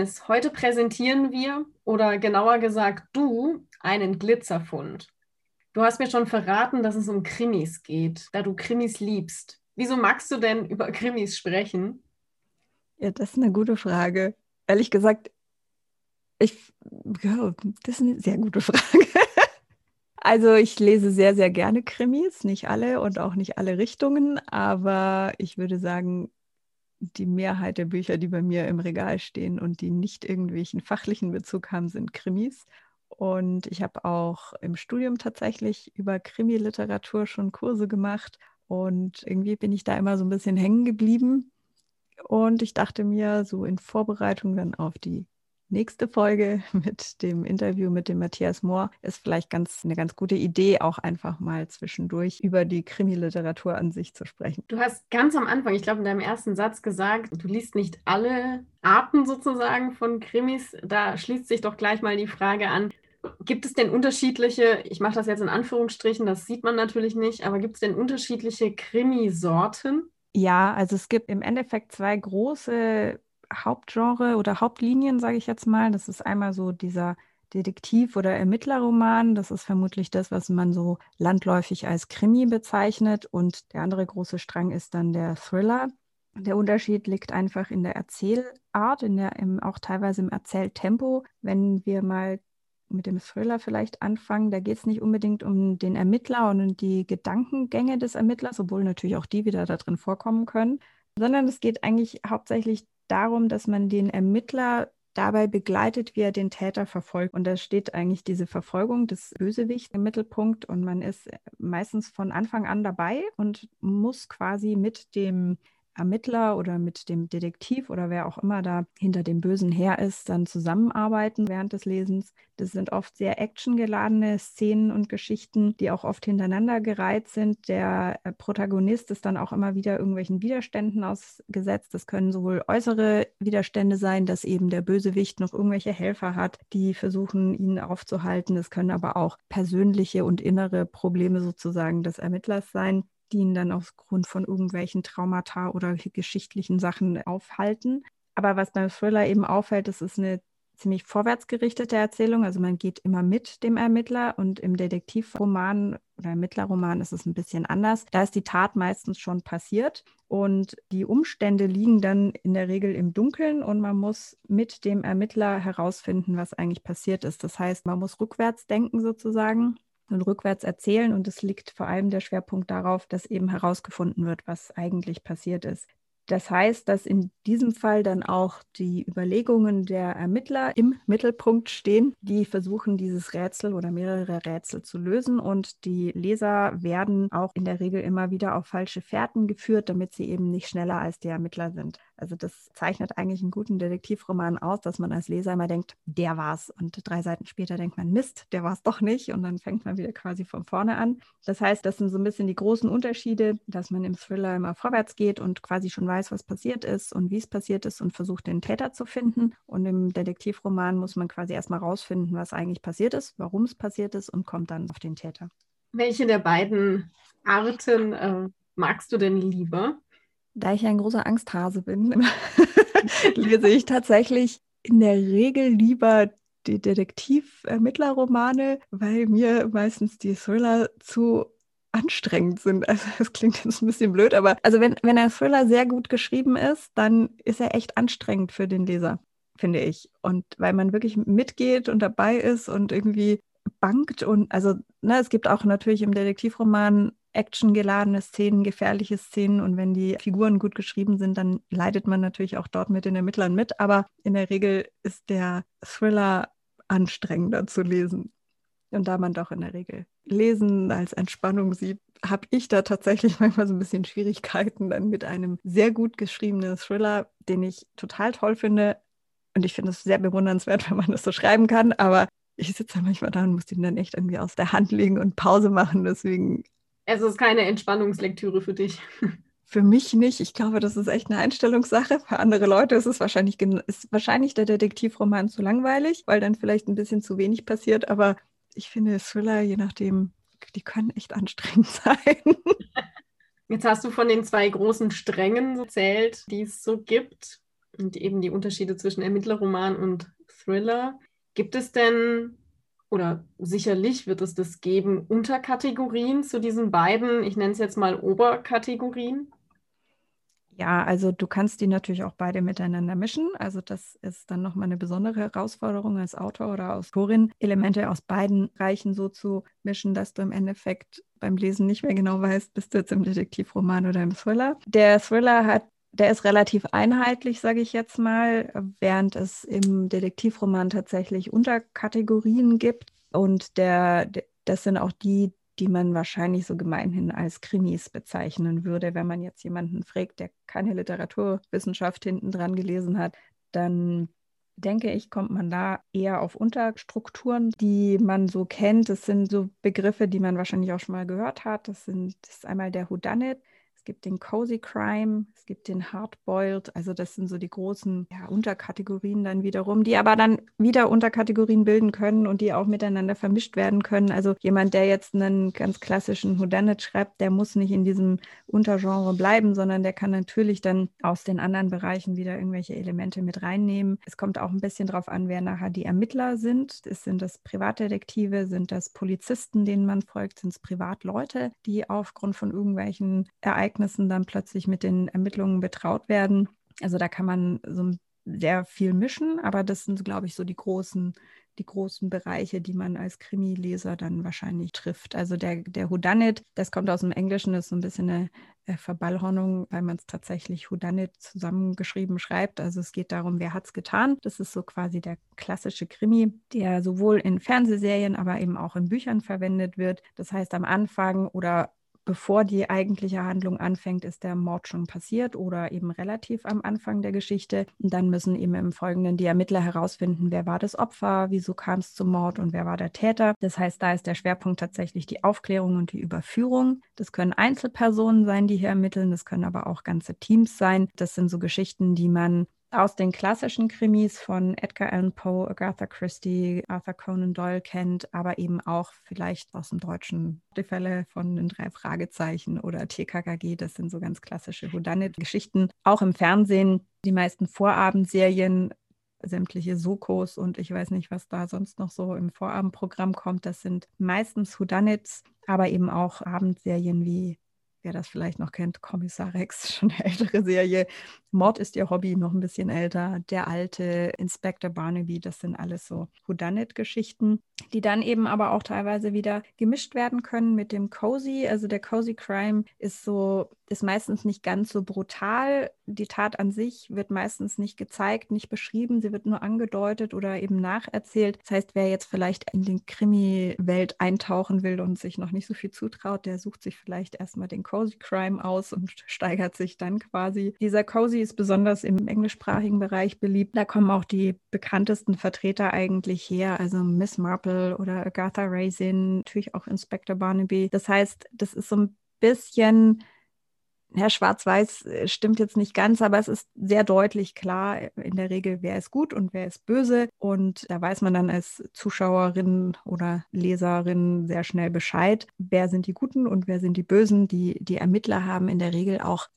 Ines, heute präsentieren wir, oder genauer gesagt du, einen Glitzerfund. Du hast mir schon verraten, dass es um Krimis geht, da du Krimis liebst. Wieso magst du denn über Krimis sprechen? Ja, das ist eine gute Frage. Ehrlich gesagt, ich, ja, das ist eine sehr gute Frage. Also ich lese sehr, sehr gerne Krimis, nicht alle und auch nicht alle Richtungen, aber ich würde sagen, die Mehrheit der Bücher, die bei mir im Regal stehen und die nicht irgendwelchen fachlichen Bezug haben, sind Krimis. Und ich habe auch im Studium tatsächlich über Krimiliteratur schon Kurse gemacht und irgendwie bin ich da immer so ein bisschen hängen geblieben und ich dachte mir, so in Vorbereitung dann auf die nächste Folge mit dem Interview mit dem Matthias Mohr ist vielleicht ganz eine ganz gute Idee, auch einfach mal zwischendurch über die Krimiliteratur an sich zu sprechen. Du hast ganz am Anfang, ich glaube in deinem ersten Satz gesagt, du liest nicht alle Arten sozusagen von Krimis. Da schließt sich doch gleich mal die Frage an. Gibt es denn unterschiedliche, ich mache das jetzt in Anführungsstrichen, das sieht man natürlich nicht, aber gibt es denn unterschiedliche Krimisorten? Ja, also es gibt im Endeffekt zwei große Hauptgenre oder Hauptlinien, sage ich jetzt mal. Das ist einmal so dieser Detektiv- oder Ermittlerroman. Das ist vermutlich das, was man so landläufig als Krimi bezeichnet. Und der andere große Strang ist dann der Thriller. Der Unterschied liegt einfach in der Erzählart, in der, im, auch teilweise im Erzähltempo. Wenn wir mal mit dem Thriller vielleicht anfangen. Da geht es nicht unbedingt um den Ermittler und um die Gedankengänge des Ermittlers, obwohl natürlich auch die wieder da drin vorkommen können, sondern es geht eigentlich hauptsächlich darum, dass man den Ermittler dabei begleitet, wie er den Täter verfolgt. Und da steht eigentlich diese Verfolgung des Bösewichts im Mittelpunkt und man ist meistens von Anfang an dabei und muss quasi mit dem Ermittler oder mit dem Detektiv oder wer auch immer da hinter dem Bösen her ist, dann zusammenarbeiten während des Lesens. Das sind oft sehr actiongeladene Szenen und Geschichten, die auch oft hintereinander gereiht sind. Der äh, Protagonist ist dann auch immer wieder irgendwelchen Widerständen ausgesetzt. Das können sowohl äußere Widerstände sein, dass eben der Bösewicht noch irgendwelche Helfer hat, die versuchen, ihn aufzuhalten. Es können aber auch persönliche und innere Probleme sozusagen des Ermittlers sein die ihn dann aufgrund von irgendwelchen Traumata oder geschichtlichen Sachen aufhalten. Aber was beim Thriller eben auffällt, das ist eine ziemlich vorwärtsgerichtete Erzählung. Also man geht immer mit dem Ermittler und im Detektivroman oder Ermittlerroman ist es ein bisschen anders. Da ist die Tat meistens schon passiert und die Umstände liegen dann in der Regel im Dunkeln und man muss mit dem Ermittler herausfinden, was eigentlich passiert ist. Das heißt, man muss rückwärts denken sozusagen und rückwärts erzählen. Und es liegt vor allem der Schwerpunkt darauf, dass eben herausgefunden wird, was eigentlich passiert ist. Das heißt, dass in diesem Fall dann auch die Überlegungen der Ermittler im Mittelpunkt stehen, die versuchen, dieses Rätsel oder mehrere Rätsel zu lösen. Und die Leser werden auch in der Regel immer wieder auf falsche Fährten geführt, damit sie eben nicht schneller als die Ermittler sind. Also das zeichnet eigentlich einen guten Detektivroman aus, dass man als Leser immer denkt, der war's. Und drei Seiten später denkt man, Mist, der war's doch nicht. Und dann fängt man wieder quasi von vorne an. Das heißt, das sind so ein bisschen die großen Unterschiede, dass man im Thriller immer vorwärts geht und quasi schon weiß, was passiert ist und wie es passiert ist und versucht, den Täter zu finden. Und im Detektivroman muss man quasi erstmal rausfinden, was eigentlich passiert ist, warum es passiert ist und kommt dann auf den Täter. Welche der beiden Arten äh, magst du denn lieber? Da ich ein großer Angsthase bin, lese ich tatsächlich in der Regel lieber die Detektiv-Ermittlerromane, weil mir meistens die Thriller zu anstrengend sind. Also das klingt jetzt ein bisschen blöd, aber also wenn, wenn ein Thriller sehr gut geschrieben ist, dann ist er echt anstrengend für den Leser, finde ich. Und weil man wirklich mitgeht und dabei ist und irgendwie bangt und also ne, es gibt auch natürlich im Detektivroman actiongeladene Szenen, gefährliche Szenen und wenn die Figuren gut geschrieben sind, dann leidet man natürlich auch dort mit den Ermittlern mit, aber in der Regel ist der Thriller anstrengender zu lesen. Und da man doch in der Regel Lesen als Entspannung sieht, habe ich da tatsächlich manchmal so ein bisschen Schwierigkeiten dann mit einem sehr gut geschriebenen Thriller, den ich total toll finde. Und ich finde es sehr bewundernswert, wenn man das so schreiben kann. Aber ich sitze manchmal da und muss den dann echt irgendwie aus der Hand legen und Pause machen. Deswegen. Es ist keine Entspannungslektüre für dich. Für mich nicht. Ich glaube, das ist echt eine Einstellungssache. Für andere Leute ist es wahrscheinlich, ist wahrscheinlich der Detektivroman zu langweilig, weil dann vielleicht ein bisschen zu wenig passiert. Aber ich finde Thriller, je nachdem, die können echt anstrengend sein. Jetzt hast du von den zwei großen Strängen erzählt, die es so gibt und eben die Unterschiede zwischen Ermittlerroman und Thriller. Gibt es denn, oder sicherlich wird es das geben, Unterkategorien zu diesen beiden, ich nenne es jetzt mal Oberkategorien? Ja, also du kannst die natürlich auch beide miteinander mischen. Also das ist dann nochmal eine besondere Herausforderung als Autor oder Autorin, Elemente aus beiden Reichen so zu mischen, dass du im Endeffekt beim Lesen nicht mehr genau weißt, bist du jetzt im Detektivroman oder im Thriller. Der Thriller hat der ist relativ einheitlich, sage ich jetzt mal, während es im Detektivroman tatsächlich Unterkategorien gibt. Und der, das sind auch die, die man wahrscheinlich so gemeinhin als Krimis bezeichnen würde. Wenn man jetzt jemanden fragt, der keine Literaturwissenschaft hinten dran gelesen hat, dann denke ich, kommt man da eher auf Unterstrukturen, die man so kennt. Das sind so Begriffe, die man wahrscheinlich auch schon mal gehört hat. Das, sind, das ist einmal der Whodunit, es gibt den Cozy Crime, es gibt den Hardboiled, also das sind so die großen ja, Unterkategorien dann wiederum, die aber dann wieder Unterkategorien bilden können und die auch miteinander vermischt werden können. Also jemand, der jetzt einen ganz klassischen Whodunit schreibt, der muss nicht in diesem Untergenre bleiben, sondern der kann natürlich dann aus den anderen Bereichen wieder irgendwelche Elemente mit reinnehmen. Es kommt auch ein bisschen darauf an, wer nachher die Ermittler sind. Sind das Privatdetektive, sind das Polizisten, denen man folgt, sind es Privatleute, die aufgrund von irgendwelchen Ereignissen Ereignissen dann plötzlich mit den Ermittlungen betraut werden. Also da kann man so sehr viel mischen, aber das sind, glaube ich, so die großen, die großen Bereiche, die man als Krimi-Leser dann wahrscheinlich trifft. Also der, der Whodunit, das kommt aus dem Englischen, ist so ein bisschen eine äh, Verballhornung, weil man es tatsächlich Whodunit zusammengeschrieben schreibt. Also es geht darum, wer hat es getan. Das ist so quasi der klassische Krimi, der sowohl in Fernsehserien, aber eben auch in Büchern verwendet wird. Das heißt, am Anfang oder bevor die eigentliche Handlung anfängt, ist der Mord schon passiert oder eben relativ am Anfang der Geschichte. Und dann müssen eben im Folgenden die Ermittler herausfinden, wer war das Opfer, wieso kam es zum Mord und wer war der Täter. Das heißt, da ist der Schwerpunkt tatsächlich die Aufklärung und die Überführung. Das können Einzelpersonen sein, die hier ermitteln, das können aber auch ganze Teams sein. Das sind so Geschichten, die man aus den klassischen Krimis von Edgar Allan Poe, Agatha Christie, Arthur Conan Doyle kennt, aber eben auch vielleicht aus dem Deutschen die Fälle von den drei Fragezeichen oder TKKG. Das sind so ganz klassische Whodunit-Geschichten. Auch im Fernsehen die meisten Vorabendserien sämtliche Sokos und ich weiß nicht, was da sonst noch so im Vorabendprogramm kommt. Das sind meistens Whodunits, aber eben auch Abendserien wie wer das vielleicht noch kennt, Kommissar Rex, schon eine ältere Serie. Mord ist ihr Hobby, noch ein bisschen älter. Der alte Inspector Barnaby, das sind alles so Whodunit-Geschichten, die dann eben aber auch teilweise wieder gemischt werden können mit dem Cozy. Also der Cozy Crime ist so, ist meistens nicht ganz so brutal. Die Tat an sich wird meistens nicht gezeigt, nicht beschrieben, sie wird nur angedeutet oder eben nacherzählt. Das heißt, wer jetzt vielleicht in die Krimi-Welt eintauchen will und sich noch nicht so viel zutraut, der sucht sich vielleicht erstmal den Cozy Crime aus und steigert sich dann quasi. Dieser Cozy ist besonders im englischsprachigen Bereich beliebt. Da kommen auch die bekanntesten Vertreter eigentlich her, also Miss Marple oder Agatha Raisin, natürlich auch Inspector Barnaby. Das heißt, das ist so ein bisschen Herr Schwarz-Weiß äh, stimmt jetzt nicht ganz, aber es ist sehr deutlich klar in der Regel, wer ist gut und wer ist böse. Und da weiß man dann als Zuschauerin oder Leserin sehr schnell Bescheid, wer sind die Guten und wer sind die Bösen. Die, die Ermittler haben in der Regel auch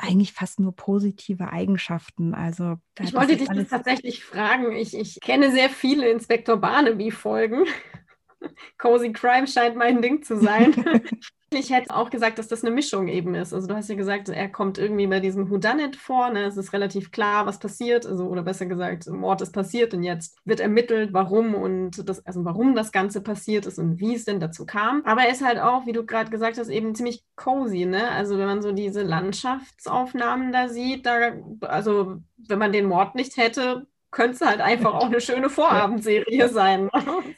eigentlich fast nur positive Eigenschaften. Also ich wollte dich das tatsächlich fragen. Ich, ich kenne sehr viele Inspektor Barnaby-Folgen. Cozy Crime scheint mein Ding zu sein. Ich hätte auch gesagt, dass das eine Mischung eben ist. Also du hast ja gesagt, er kommt irgendwie bei diesem Whodunit vor. Ne? Es ist relativ klar, was passiert. Also, oder besser gesagt, Mord ist passiert und jetzt wird ermittelt, warum und das, also warum das Ganze passiert ist und wie es denn dazu kam. Aber er ist halt auch, wie du gerade gesagt hast, eben ziemlich cozy. Ne? Also wenn man so diese Landschaftsaufnahmen da sieht, da, also wenn man den Mord nicht hätte, könnte es halt einfach auch eine schöne Vorabendserie sein.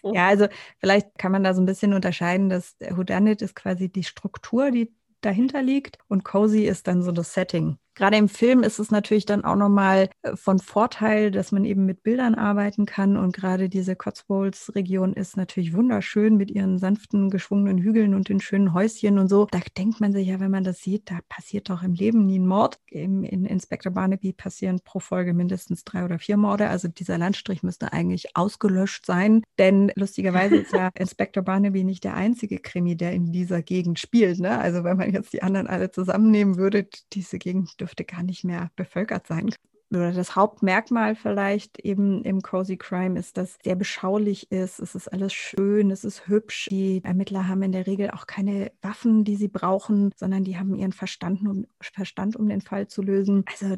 Ja, also vielleicht kann man da so ein bisschen unterscheiden, dass Whodunit ist quasi die Struktur, die dahinter liegt und Cozy ist dann so das Setting. Gerade im Film ist es natürlich dann auch nochmal äh, von Vorteil, dass man eben mit Bildern arbeiten kann. Und gerade diese Cotswolds-Region ist natürlich wunderschön mit ihren sanften, geschwungenen Hügeln und den schönen Häuschen und so. Da denkt man sich ja, wenn man das sieht, da passiert doch im Leben nie ein Mord. Im, in Inspector Barnaby passieren pro Folge mindestens drei oder vier Morde. Also dieser Landstrich müsste eigentlich ausgelöscht sein. Denn lustigerweise ist ja Inspector Barnaby nicht der einzige Krimi, der in dieser Gegend spielt. Ne? Also wenn man jetzt die anderen alle zusammennehmen würde, diese Gegend dürfte gar nicht mehr bevölkert sein. Oder das Hauptmerkmal vielleicht eben im Cozy Crime ist, dass sehr beschaulich ist. Es ist alles schön, es ist hübsch. Die Ermittler haben in der Regel auch keine Waffen, die sie brauchen, sondern die haben ihren Verstand, um, Verstand, um den Fall zu lösen. Also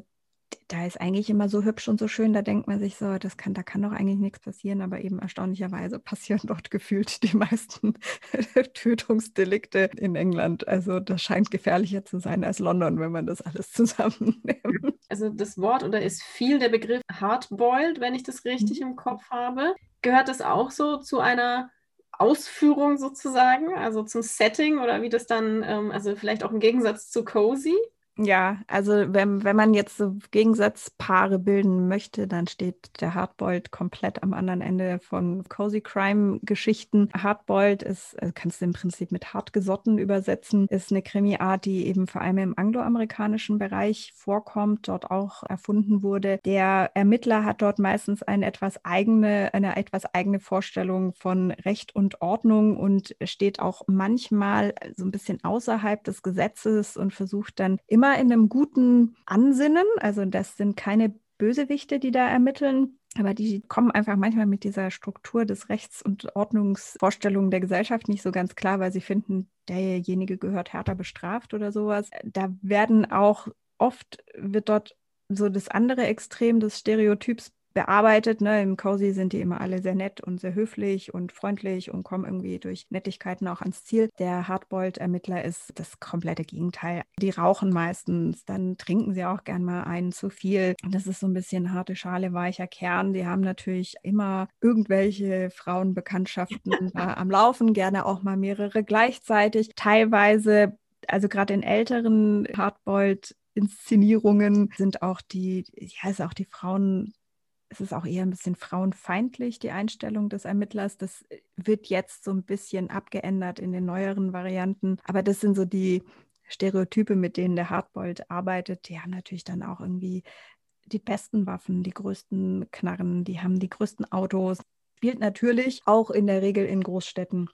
da ist eigentlich immer so hübsch und so schön, da denkt man sich so, das kann, da kann doch eigentlich nichts passieren, aber eben erstaunlicherweise passieren dort gefühlt die meisten Tötungsdelikte in England. Also das scheint gefährlicher zu sein als London, wenn man das alles zusammennimmt. Also das Wort oder ist viel der Begriff hardboiled, wenn ich das richtig mhm. im Kopf habe. Gehört das auch so zu einer Ausführung sozusagen, also zum Setting oder wie das dann, ähm, also vielleicht auch im Gegensatz zu Cozy? Ja, also wenn, wenn man jetzt so Gegensatzpaare bilden möchte, dann steht der Hardboiled komplett am anderen Ende von Cozy Crime Geschichten. Hardboiled ist, also kannst du im Prinzip mit hartgesotten übersetzen, ist eine Krimiart, die eben vor allem im angloamerikanischen Bereich vorkommt, dort auch erfunden wurde. Der Ermittler hat dort meistens eine etwas eigene, eine etwas eigene Vorstellung von Recht und Ordnung und steht auch manchmal so ein bisschen außerhalb des Gesetzes und versucht dann immer immer in einem guten Ansinnen. Also das sind keine Bösewichte, die da ermitteln, aber die kommen einfach manchmal mit dieser Struktur des Rechts- und Ordnungsvorstellungen der Gesellschaft nicht so ganz klar, weil sie finden, derjenige gehört härter bestraft oder sowas. Da werden auch oft, wird dort so das andere Extrem des Stereotyps bearbeitet. Ne? Im Cozy sind die immer alle sehr nett und sehr höflich und freundlich und kommen irgendwie durch Nettigkeiten auch ans Ziel. Der Hardboiled-Ermittler ist das komplette Gegenteil. Die rauchen meistens, dann trinken sie auch gern mal einen zu viel. Das ist so ein bisschen harte Schale, weicher Kern. Die haben natürlich immer irgendwelche Frauenbekanntschaften am Laufen, gerne auch mal mehrere gleichzeitig. Teilweise also gerade in älteren Hardboiled Inszenierungen sind auch die, ja, ist auch die Frauen es ist auch eher ein bisschen frauenfeindlich, die Einstellung des Ermittlers. Das äh, wird jetzt so ein bisschen abgeändert in den neueren Varianten. Aber das sind so die Stereotype, mit denen der Hardboiled arbeitet. Die haben natürlich dann auch irgendwie die besten Waffen, die größten Knarren, die haben die größten Autos. Spielt natürlich auch in der Regel in Großstädten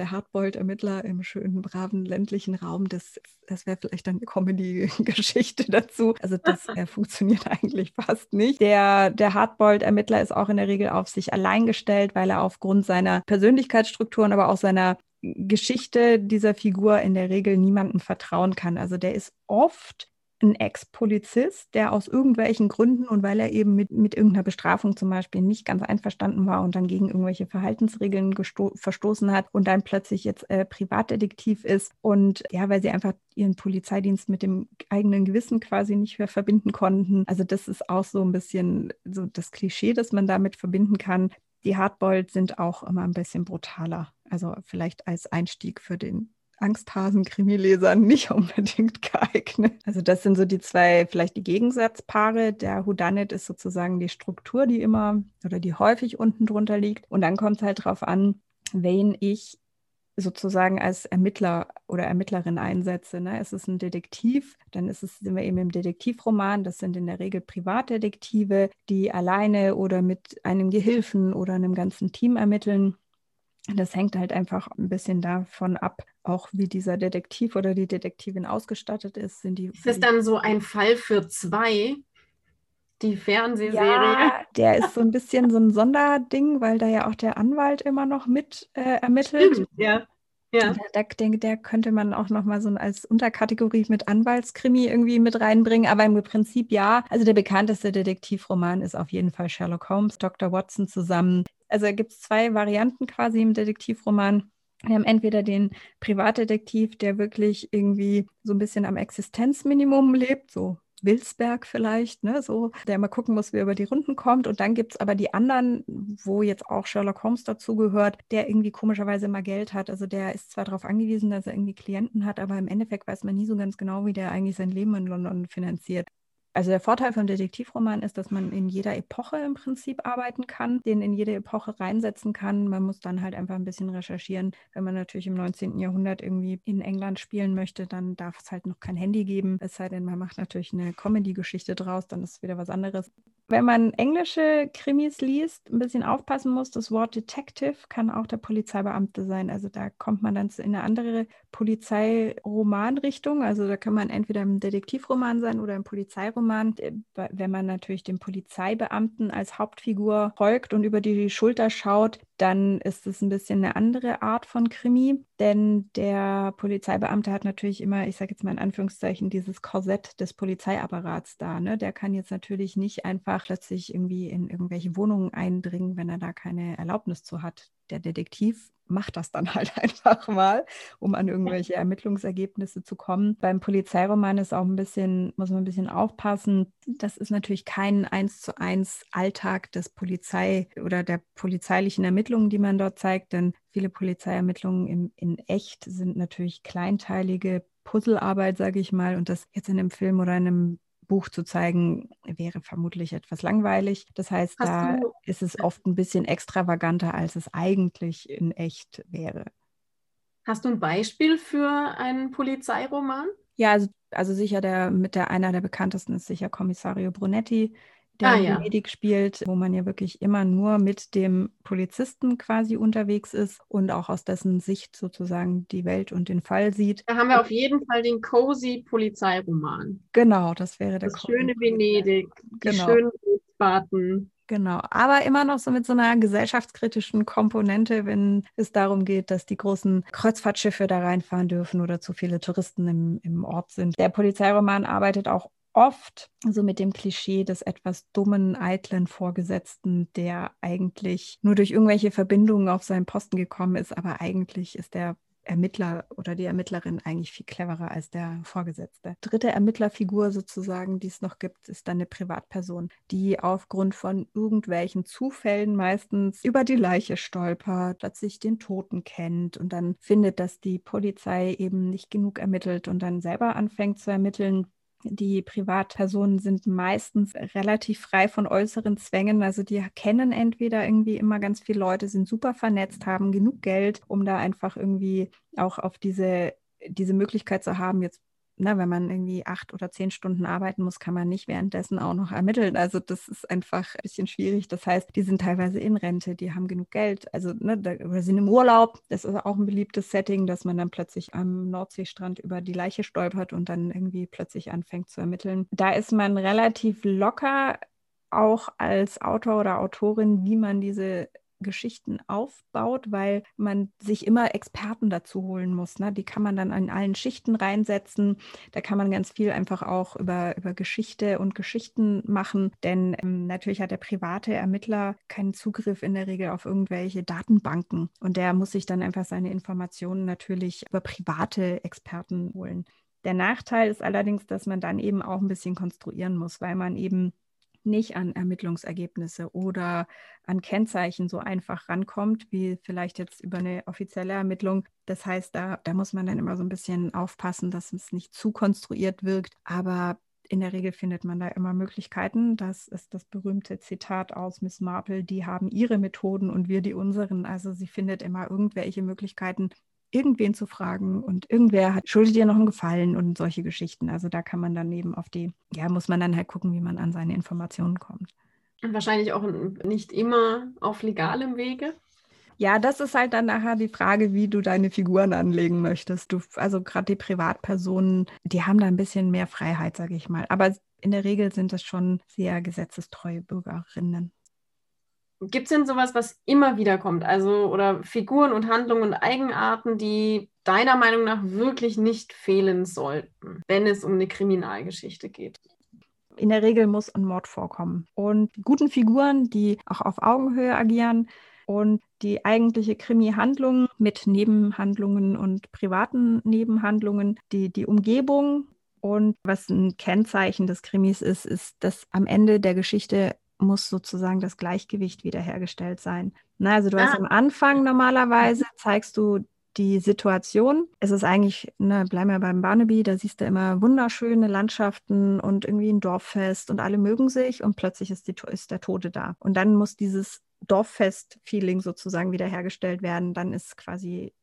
der Hardboiled-Ermittler im schönen, braven, ländlichen Raum, das, das wäre vielleicht eine Comedy-Geschichte dazu. Also das äh, funktioniert eigentlich fast nicht. Der, der Hardboiled-Ermittler ist auch in der Regel auf sich allein gestellt, weil er aufgrund seiner Persönlichkeitsstrukturen, aber auch seiner Geschichte dieser Figur in der Regel niemandem vertrauen kann. Also der ist oft ein Ex-Polizist, der aus irgendwelchen Gründen und weil er eben mit, mit irgendeiner Bestrafung zum Beispiel nicht ganz einverstanden war und dann gegen irgendwelche Verhaltensregeln verstoßen hat und dann plötzlich jetzt äh, Privatdetektiv ist und ja, weil sie einfach ihren Polizeidienst mit dem eigenen Gewissen quasi nicht mehr verbinden konnten. Also das ist auch so ein bisschen so das Klischee, das man damit verbinden kann. Die Hardboiled sind auch immer ein bisschen brutaler. Also vielleicht als Einstieg für den Angsthasen-Krimi-Lesern nicht unbedingt geeignet. Also das sind so die zwei, vielleicht die Gegensatzpaare. Der Whodunit ist sozusagen die Struktur, die immer oder die häufig unten drunter liegt. Und dann kommt es halt darauf an, wen ich sozusagen als Ermittler oder Ermittlerin einsetze. Ne? Es ist ein Detektiv, dann ist es, sind wir eben im Detektivroman. Das sind in der Regel Privatdetektive, die alleine oder mit einem Gehilfen oder einem ganzen Team ermitteln. Das hängt halt einfach ein bisschen davon ab, auch wie dieser Detektiv oder die Detektivin ausgestattet ist. Sind die, ist das dann so ein Fall für zwei? Die Fernsehserie. Ja, der ist so ein bisschen so ein Sonderding, weil da ja auch der Anwalt immer noch mit äh, ermittelt. Stimmt, ja. Ja. Der, der, der, könnte man auch noch mal so als Unterkategorie mit Anwaltskrimi irgendwie mit reinbringen, aber im Prinzip ja. Also der bekannteste Detektivroman ist auf jeden Fall Sherlock Holmes, Dr. Watson zusammen. Also da gibt es zwei Varianten quasi im Detektivroman. Wir haben entweder den Privatdetektiv, der wirklich irgendwie so ein bisschen am Existenzminimum lebt, so Wilsberg vielleicht, ne, so, der mal gucken muss, wie er über die Runden kommt. Und dann gibt es aber die anderen, wo jetzt auch Sherlock Holmes dazugehört, der irgendwie komischerweise immer Geld hat. Also der ist zwar darauf angewiesen, dass er irgendwie Klienten hat, aber im Endeffekt weiß man nie so ganz genau, wie der eigentlich sein Leben in London finanziert. Also der Vorteil vom Detektivroman ist, dass man in jeder Epoche im Prinzip arbeiten kann, den in jede Epoche reinsetzen kann. Man muss dann halt einfach ein bisschen recherchieren. Wenn man natürlich im 19. Jahrhundert irgendwie in England spielen möchte, dann darf es halt noch kein Handy geben. Es sei denn, man macht natürlich eine Comedy-Geschichte draus, dann ist es wieder was anderes. Wenn man englische Krimis liest, ein bisschen aufpassen muss, das Wort Detective kann auch der Polizeibeamte sein. Also da kommt man dann in eine andere Polizeiromanrichtung. Also da kann man entweder im Detektivroman sein oder im Polizeiroman. Äh, wenn man natürlich dem Polizeibeamten als Hauptfigur folgt und über die Schulter schaut, dann ist es ein bisschen eine andere Art von Krimi, denn der Polizeibeamte hat natürlich immer, ich sage jetzt mal in Anführungszeichen, dieses Korsett des Polizeiapparats da. Ne? Der kann jetzt natürlich nicht einfach plötzlich irgendwie in irgendwelche Wohnungen eindringen, wenn er da keine Erlaubnis zu hat. Der Detektiv macht das dann halt einfach mal, um an irgendwelche Ermittlungsergebnisse zu kommen. Beim Polizeiroman ist auch ein bisschen, muss man ein bisschen aufpassen. Das ist natürlich kein eins zu eins Alltag des Polizei oder der polizeilichen Ermittlungen, die man dort zeigt, denn viele Polizeiermittlungen in, in echt sind natürlich kleinteilige Puzzlearbeit, sage ich mal, und das jetzt in einem Film oder in einem Buch zu zeigen, wäre vermutlich etwas langweilig. Das heißt, Hast da du, ist es oft ein bisschen extravaganter, als es eigentlich in echt wäre. Hast du ein Beispiel für einen Polizeiroman? Ja, also, also sicher der mit der einer der bekanntesten ist sicher Kommissario Brunetti, der ah, ja. Venedig spielt, wo man ja wirklich immer nur mit dem Polizisten quasi unterwegs ist und auch aus dessen Sicht sozusagen die Welt und den Fall sieht. Da haben wir auf jeden Fall den cozy Polizeiroman. Genau, das wäre der Das schöne Venedig, die genau. schönen Bootsfahrten. Genau, aber immer noch so mit so einer gesellschaftskritischen Komponente, wenn es darum geht, dass die großen Kreuzfahrtschiffe da reinfahren dürfen oder zu viele Touristen im, im Ort sind. Der Polizeiroman arbeitet auch oft so mit dem Klischee des etwas dummen, eitlen Vorgesetzten, der eigentlich nur durch irgendwelche Verbindungen auf seinen Posten gekommen ist, aber eigentlich ist der Ermittler oder die Ermittlerin eigentlich viel cleverer als der Vorgesetzte. Dritte Ermittlerfigur sozusagen, die es noch gibt, ist dann eine Privatperson, die aufgrund von irgendwelchen Zufällen meistens über die Leiche stolpert, plötzlich den Toten kennt und dann findet, dass die Polizei eben nicht genug ermittelt und dann selber anfängt zu ermitteln, die Privatpersonen sind meistens relativ frei von äußeren Zwängen. Also die kennen entweder irgendwie immer ganz viele Leute, sind super vernetzt, haben genug Geld, um da einfach irgendwie auch auf diese, diese Möglichkeit zu haben, jetzt ne, wenn man irgendwie acht oder zehn Stunden arbeiten muss, kann man nicht währenddessen auch noch ermitteln. Also das ist einfach ein bisschen schwierig. Das heißt, die sind teilweise in Rente, die haben genug Geld, also ne, da, oder sind im Urlaub. Das ist auch ein beliebtes Setting, dass man dann plötzlich am Nordseestrand über die Leiche stolpert und dann irgendwie plötzlich anfängt zu ermitteln. Da ist man relativ locker auch als Autor oder Autorin, wie man diese Geschichten aufbaut, weil man sich immer Experten dazu holen muss. Ne? Die kann man dann an allen Schichten reinsetzen. Da kann man ganz viel einfach auch über, über Geschichte und Geschichten machen, denn ähm, natürlich hat der private Ermittler keinen Zugriff in der Regel auf irgendwelche Datenbanken und der muss sich dann einfach seine Informationen natürlich über private Experten holen. Der Nachteil ist allerdings, dass man dann eben auch ein bisschen konstruieren muss, weil man eben nicht an Ermittlungsergebnisse oder an Kennzeichen so einfach rankommt, wie vielleicht jetzt über eine offizielle Ermittlung. Das heißt, da, da muss man dann immer so ein bisschen aufpassen, dass es nicht zu konstruiert wirkt. Aber in der Regel findet man da immer Möglichkeiten. Das ist das berühmte Zitat aus Miss Marple, die haben ihre Methoden und wir die unseren. Also sie findet immer irgendwelche Möglichkeiten, irgendwen zu fragen und irgendwer hat, schuldet dir noch einen Gefallen und solche Geschichten. Also da kann man dann eben auf die, ja, muss man dann halt gucken, wie man an seine Informationen kommt. Und wahrscheinlich auch nicht immer auf legalem Wege. Ja, das ist halt dann nachher die Frage, wie du deine Figuren anlegen möchtest. Du, also gerade die Privatpersonen, die haben da ein bisschen mehr Freiheit, sage ich mal. Aber in der Regel sind das schon sehr gesetzestreue Bürgerinnen. Gibt es denn sowas, was immer wieder kommt? Also, oder Figuren und Handlungen und Eigenarten, die deiner Meinung nach wirklich nicht fehlen sollten, wenn es um eine Kriminalgeschichte geht? In der Regel muss ein Mord vorkommen. Und guten Figuren, die auch auf Augenhöhe agieren und die eigentliche Krimi-Handlung mit Nebenhandlungen und privaten Nebenhandlungen, die, die Umgebung Und was ein Kennzeichen des Krimis ist, ist, dass am Ende der Geschichte muss sozusagen das Gleichgewicht wiederhergestellt sein. Na, also du ah. hast am Anfang normalerweise, zeigst du die Situation. Es ist eigentlich, ne, bleiben wir beim Barnaby, da siehst du immer wunderschöne Landschaften und irgendwie ein Dorffest und alle mögen sich und plötzlich ist, die, ist der Tote da. Und dann muss dieses Dorffest-Feeling sozusagen wiederhergestellt werden. Dann ist quasi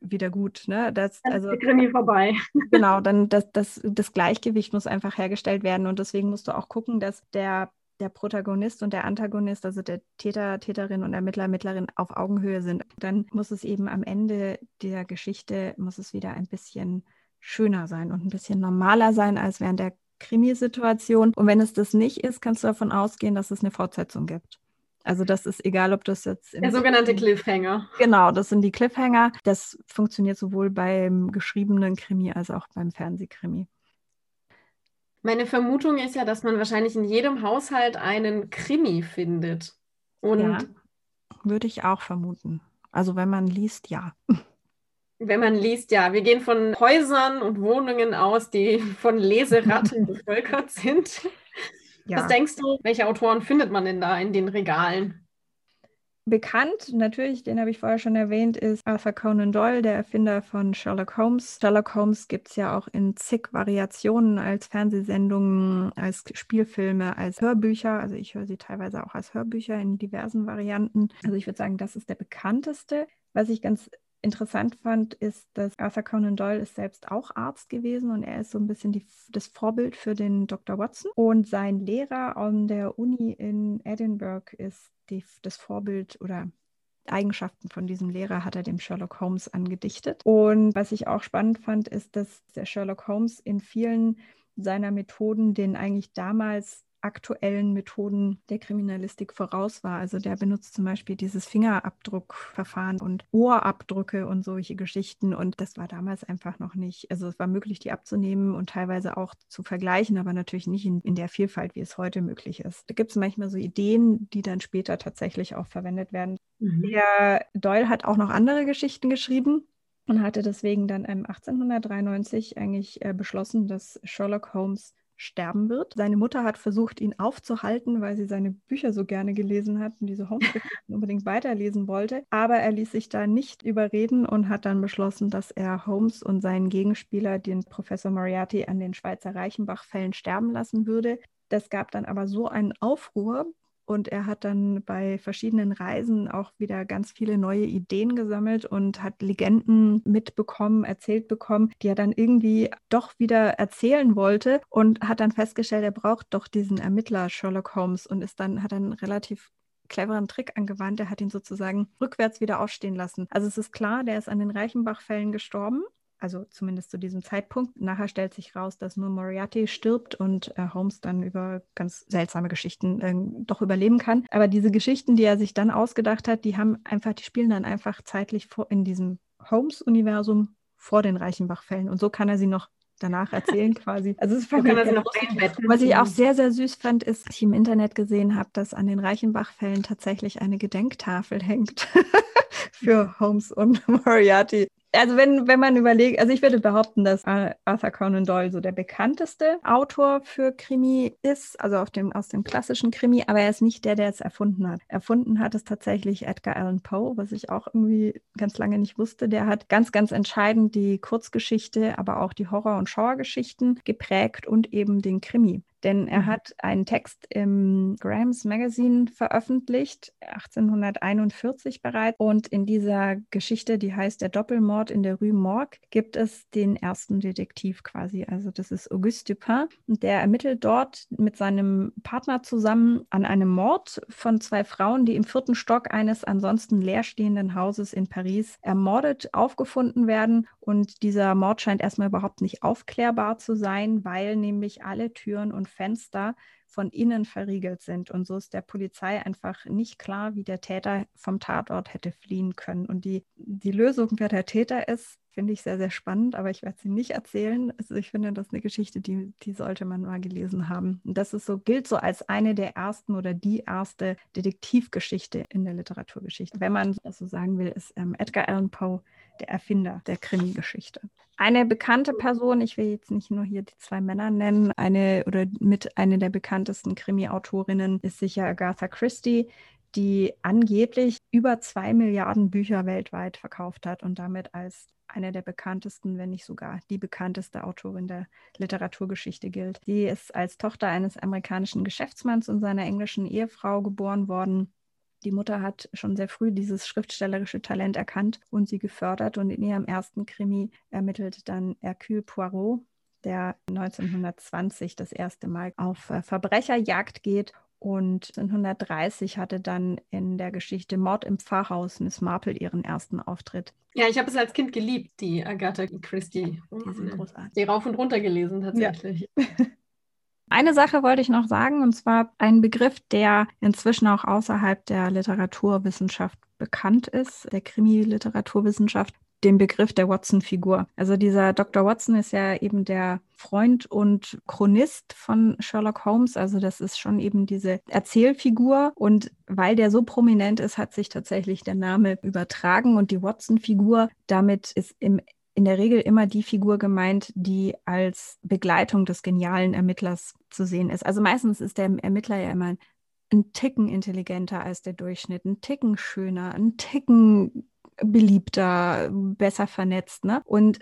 wieder gut. Ne? Das, dann also, Krimi vorbei. Genau, dann das, das, das Gleichgewicht muss einfach hergestellt werden und deswegen musst du auch gucken, dass der der Protagonist und der Antagonist, also der Täter, Täterin und Ermittler, Ermittlerin auf Augenhöhe sind. Dann muss es eben am Ende der Geschichte, muss es wieder ein bisschen schöner sein und ein bisschen normaler sein als während der Krimisituation. Und wenn es das nicht ist, kannst du davon ausgehen, dass es eine Fortsetzung gibt. Also das ist egal, ob das jetzt... Der sogenannte Cliffhanger. Genau, das sind die Cliffhanger. Das funktioniert sowohl beim geschriebenen Krimi als auch beim Fernsehkrimi. Meine Vermutung ist ja, dass man wahrscheinlich in jedem Haushalt einen Krimi findet. Und ja, würde ich auch vermuten. Also wenn man liest, ja. Wenn man liest, ja. Wir gehen von Häusern und Wohnungen aus, die von Leseratten bevölkert sind. Ja. Was denkst du, welche Autoren findet man denn da in den Regalen? Bekannt, natürlich, den habe ich vorher schon erwähnt, ist Arthur Conan Doyle, der Erfinder von Sherlock Holmes. Sherlock Holmes gibt es ja auch in zig Variationen als Fernsehsendungen, als Spielfilme, als Hörbücher. Also ich höre sie teilweise auch als Hörbücher in diversen Varianten. Also ich würde sagen, das ist der bekannteste. Was ich ganz interessant fand, ist, dass Arthur Conan Doyle ist selbst auch Arzt gewesen und er ist so ein bisschen die, das Vorbild für den Dr. Watson. Und sein Lehrer an der Uni in Edinburgh ist die, das Vorbild oder Eigenschaften von diesem Lehrer hat er dem Sherlock Holmes angedichtet. Und was ich auch spannend fand, ist, dass der Sherlock Holmes in vielen seiner Methoden den eigentlich damals aktuellen Methoden der Kriminalistik voraus war. Also der benutzt zum Beispiel dieses Fingerabdruckverfahren und Ohrabdrücke und solche Geschichten. Und das war damals einfach noch nicht. Also es war möglich, die abzunehmen und teilweise auch zu vergleichen, aber natürlich nicht in, in der Vielfalt, wie es heute möglich ist. Da gibt es manchmal so Ideen, die dann später tatsächlich auch verwendet werden. Mhm. Der Doyle hat auch noch andere Geschichten geschrieben und hatte deswegen dann 1893 eigentlich äh, beschlossen, dass Sherlock Holmes sterben wird. Seine Mutter hat versucht, ihn aufzuhalten, weil sie seine Bücher so gerne gelesen hat und diese Holmes-Geschichten unbedingt weiterlesen wollte. Aber er ließ sich da nicht überreden und hat dann beschlossen, dass er Holmes und seinen Gegenspieler, den Professor Moriarty, an den Schweizer Reichenbach-Fällen sterben lassen würde. Das gab dann aber so einen Aufruhr, und er hat dann bei verschiedenen Reisen auch wieder ganz viele neue Ideen gesammelt und hat Legenden mitbekommen, erzählt bekommen, die er dann irgendwie doch wieder erzählen wollte und hat dann festgestellt, er braucht doch diesen Ermittler Sherlock Holmes und ist dann, hat dann einen relativ cleveren Trick angewandt. Er hat ihn sozusagen rückwärts wieder aufstehen lassen. Also es ist klar, der ist an den Reichenbach-Fällen gestorben also zumindest zu diesem Zeitpunkt. Nachher stellt sich raus, dass nur Moriarty stirbt und äh, Holmes dann über ganz seltsame Geschichten äh, doch überleben kann. Aber diese Geschichten, die er sich dann ausgedacht hat, die haben einfach, die spielen dann einfach zeitlich vor, in diesem Holmes-Universum vor den Reichenbach-Fällen. Und so kann er sie noch danach erzählen quasi. Also es so Was ich auch sehr, sehr süß fand, ist, dass ich im Internet gesehen habe, dass an den Reichenbach-Fällen tatsächlich eine Gedenktafel hängt für Holmes und Moriarty also wenn, wenn man überlegt, also ich würde behaupten, dass Arthur Conan Doyle so der bekannteste Autor für Krimi ist, also auf dem, aus dem klassischen Krimi, aber er ist nicht der, der es erfunden hat. Erfunden hat es tatsächlich Edgar Allan Poe, was ich auch irgendwie ganz lange nicht wusste. Der hat ganz, ganz entscheidend die Kurzgeschichte, aber auch die Horror- und Schauergeschichten geprägt und eben den Krimi denn er mhm. hat einen Text im Graham's Magazine veröffentlicht, 1841 bereits. Und in dieser Geschichte, die heißt Der Doppelmord in der Rue Morgue, gibt es den ersten Detektiv quasi. Also das ist Auguste Dupin. Und der ermittelt dort mit seinem Partner zusammen an einem Mord von zwei Frauen, die im vierten Stock eines ansonsten leerstehenden Hauses in Paris ermordet aufgefunden werden. Und dieser Mord scheint erstmal überhaupt nicht aufklärbar zu sein, weil nämlich alle Türen und Fenster von innen verriegelt sind. Und so ist der Polizei einfach nicht klar, wie der Täter vom Tatort hätte fliehen können. Und die, die Lösung, wer der Täter ist, finde ich sehr, sehr spannend, aber ich werde sie nicht erzählen. Also ich finde, das ist eine Geschichte, die, die sollte man mal gelesen haben. Und das ist so, gilt so als eine der ersten oder die erste Detektivgeschichte in der Literaturgeschichte. Wenn man so sagen will, ist ähm, Edgar Allan Poe der Erfinder der Krimi-Geschichte. Eine bekannte Person, ich will jetzt nicht nur hier die zwei Männer nennen, eine oder mit eine der bekanntesten Krimi-Autorinnen ist sicher Agatha Christie, die angeblich über zwei Milliarden Bücher weltweit verkauft hat und damit als eine der bekanntesten, wenn nicht sogar die bekannteste Autorin der Literaturgeschichte gilt. Sie ist als Tochter eines amerikanischen Geschäftsmanns und seiner englischen Ehefrau geboren worden die Mutter hat schon sehr früh dieses schriftstellerische Talent erkannt und sie gefördert. Und in ihrem ersten Krimi ermittelt dann Hercule Poirot, der 1920 das erste Mal auf äh, Verbrecherjagd geht. Und 1930 hatte dann in der Geschichte Mord im Pfarrhaus Miss Marple ihren ersten Auftritt. Ja, ich habe es als Kind geliebt, die Agatha Christie. Die sind großartig. Die rauf und runter gelesen tatsächlich. Ja. Eine Sache wollte ich noch sagen, und zwar ein Begriff, der inzwischen auch außerhalb der Literaturwissenschaft bekannt ist, der Krimi-Literaturwissenschaft, den Begriff der Watson-Figur. Also dieser Dr. Watson ist ja eben der Freund und Chronist von Sherlock Holmes. Also das ist schon eben diese Erzählfigur. Und weil der so prominent ist, hat sich tatsächlich der Name übertragen. Und die Watson-Figur, damit ist im in der Regel immer die Figur gemeint, die als Begleitung des genialen Ermittlers zu sehen ist. Also meistens ist der Ermittler ja immer ein Ticken intelligenter als der Durchschnitt, ein Ticken schöner, ein Ticken beliebter, besser vernetzt. Ne? Und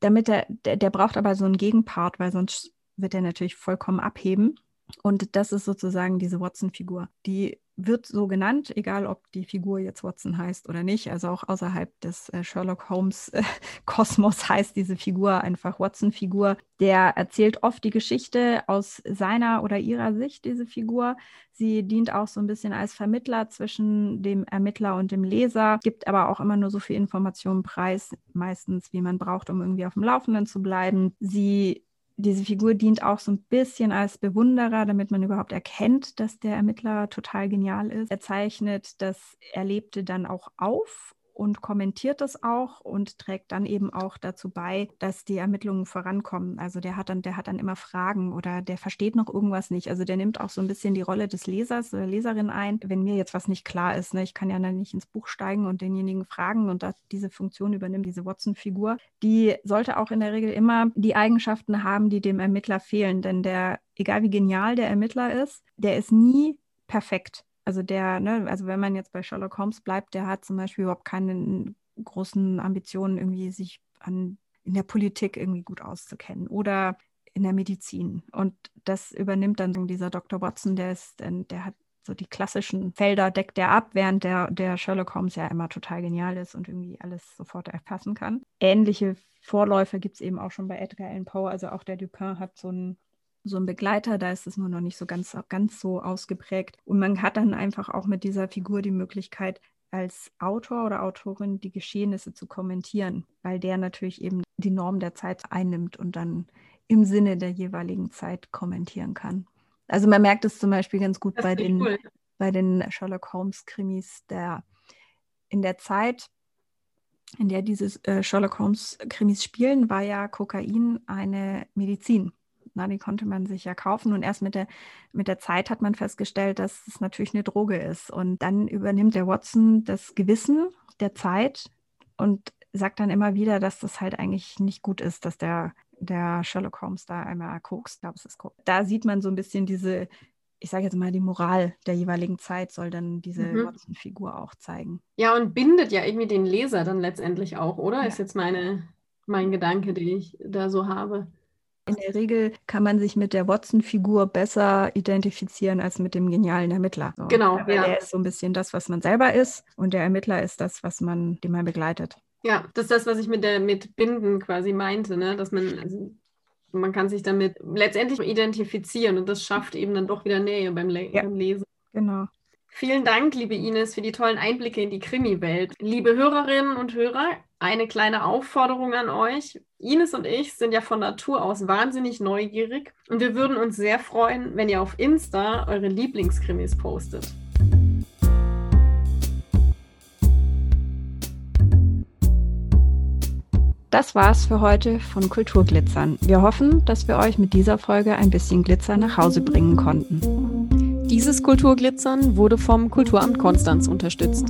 damit er, der, der braucht aber so einen Gegenpart, weil sonst wird er natürlich vollkommen abheben. Und das ist sozusagen diese Watson-Figur, die wird so genannt, egal ob die Figur jetzt Watson heißt oder nicht. Also auch außerhalb des äh, Sherlock Holmes äh, heißt diese Figur einfach Watson-Figur. Der erzählt oft die Geschichte aus seiner oder ihrer Sicht, diese Figur. Sie dient auch so ein bisschen als Vermittler zwischen dem Ermittler und dem Leser, gibt aber auch immer nur so viel Informationen preis, meistens wie man braucht, um irgendwie auf dem Laufenden zu bleiben. Sie diese Figur dient auch so ein bisschen als Bewunderer, damit man überhaupt erkennt, dass der Ermittler total genial ist. Er zeichnet das Erlebte dann auch auf und kommentiert das auch und trägt dann eben auch dazu bei, dass die Ermittlungen vorankommen. Also der hat dann, der hat dann immer Fragen oder der versteht noch irgendwas nicht. Also der nimmt auch so ein bisschen die Rolle des Lesers oder Leserin ein. Wenn mir jetzt was nicht klar ist, ne, ich kann ja dann nicht ins Buch steigen und denjenigen fragen und das, diese Funktion übernimmt diese Watson-Figur. Die sollte auch in der Regel immer die Eigenschaften haben, die dem Ermittler fehlen. Denn der, egal wie genial der Ermittler ist, der ist nie perfekt. Also der, ne, also wenn man jetzt bei Sherlock Holmes bleibt, der hat zum Beispiel überhaupt keine großen Ambitionen, irgendwie sich an, in der Politik irgendwie gut auszukennen oder in der Medizin. Und das übernimmt dann dieser Dr. Watson, der ist, der hat so die klassischen Felder deckt er ab, während der, der Sherlock Holmes ja immer total genial ist und irgendwie alles sofort erfassen kann. Ähnliche Vorläufer gibt es eben auch schon bei Edgar Allan Poe. Also auch der Dupin hat so ein so ein Begleiter, da ist es nur noch nicht so ganz, ganz so ausgeprägt. Und man hat dann einfach auch mit dieser Figur die Möglichkeit, als Autor oder Autorin die Geschehnisse zu kommentieren, weil der natürlich eben die Norm der Zeit einnimmt und dann im Sinne der jeweiligen Zeit kommentieren kann. Also man merkt es zum Beispiel ganz gut bei den, cool. bei den Sherlock Holmes-Krimis, der in der Zeit, in der diese äh, Sherlock Holmes-Krimis spielen, war ja Kokain eine Medizin. Na, die konnte man sich ja kaufen und erst mit der, mit der Zeit hat man festgestellt, dass es natürlich eine Droge ist. Und dann übernimmt der Watson das Gewissen der Zeit und sagt dann immer wieder, dass das halt eigentlich nicht gut ist, dass der, der Sherlock Holmes da einmal kokst. Glaube, es ist Koks. Da sieht man so ein bisschen diese, ich sage jetzt mal, die Moral der jeweiligen Zeit soll dann diese mhm. Watson-Figur auch zeigen. Ja, und bindet ja irgendwie den Leser dann letztendlich auch, oder? Ja. Ist jetzt meine, mein Gedanke, den ich da so habe. In der Regel kann man sich mit der Watson-Figur besser identifizieren als mit dem genialen Ermittler. So. Genau. Weil ja. er ist so ein bisschen das, was man selber ist und der Ermittler ist das, was man, den man begleitet. Ja, das ist das, was ich mit der mit Binden quasi meinte, ne? dass man, also, man kann sich damit letztendlich identifizieren und das schafft eben dann doch wieder Nähe beim, Le ja. beim Lesen. Genau. Vielen Dank, liebe Ines, für die tollen Einblicke in die Krimi-Welt. Liebe Hörerinnen und Hörer, eine kleine Aufforderung an euch. Ines und ich sind ja von Natur aus wahnsinnig neugierig und wir würden uns sehr freuen, wenn ihr auf Insta eure Lieblingskrimis postet. Das war's für heute von Kulturglitzern. Wir hoffen, dass wir euch mit dieser Folge ein bisschen Glitzer nach Hause bringen konnten. Dieses Kulturglitzern wurde vom Kulturamt Konstanz unterstützt.